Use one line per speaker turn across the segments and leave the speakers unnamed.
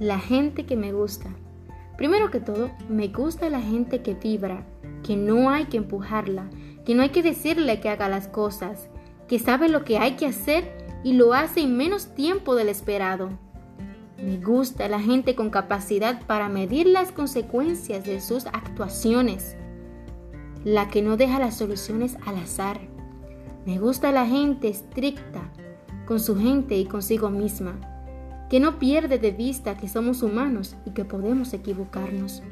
La gente que me gusta. Primero que todo, me gusta la gente que vibra, que no hay que empujarla, que no hay que decirle que haga las cosas, que sabe lo que hay que hacer y lo hace en menos tiempo del esperado. Me gusta la gente con capacidad para medir las consecuencias de sus actuaciones, la que no deja las soluciones al azar. Me gusta la gente estricta con su gente y consigo misma, que no pierde de vista que somos humanos y que podemos equivocarnos.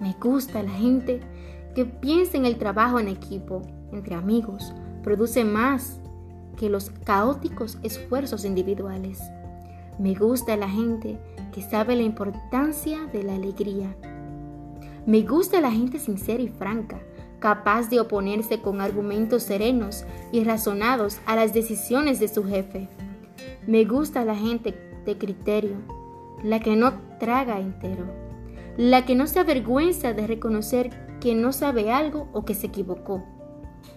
Me gusta la gente que piensa en el trabajo en equipo, entre amigos, produce más que los caóticos esfuerzos individuales. Me gusta la gente que sabe la importancia de la alegría. Me gusta la gente sincera y franca, capaz de oponerse con argumentos serenos y razonados a las decisiones de su jefe. Me gusta la gente de criterio, la que no traga entero, la que no se avergüenza de reconocer que no sabe algo o que se equivocó,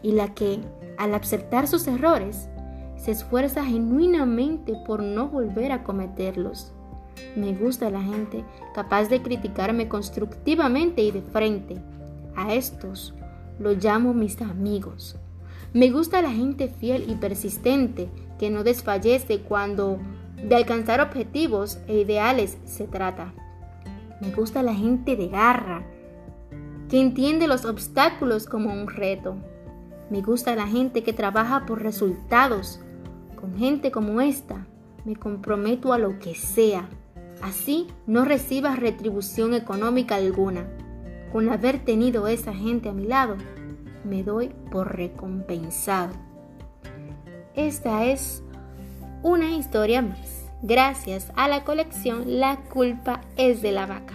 y la que, al aceptar sus errores, se esfuerza genuinamente por no volver a cometerlos. Me gusta la gente capaz de criticarme constructivamente y de frente. A estos los llamo mis amigos. Me gusta la gente fiel y persistente que no desfallece cuando de alcanzar objetivos e ideales se trata. Me gusta la gente de garra, que entiende los obstáculos como un reto. Me gusta la gente que trabaja por resultados. Con gente como esta, me comprometo a lo que sea. Así no reciba retribución económica alguna. Con haber tenido esa gente a mi lado, me doy por recompensado. Esta es una historia más, gracias a la colección La culpa es de la vaca.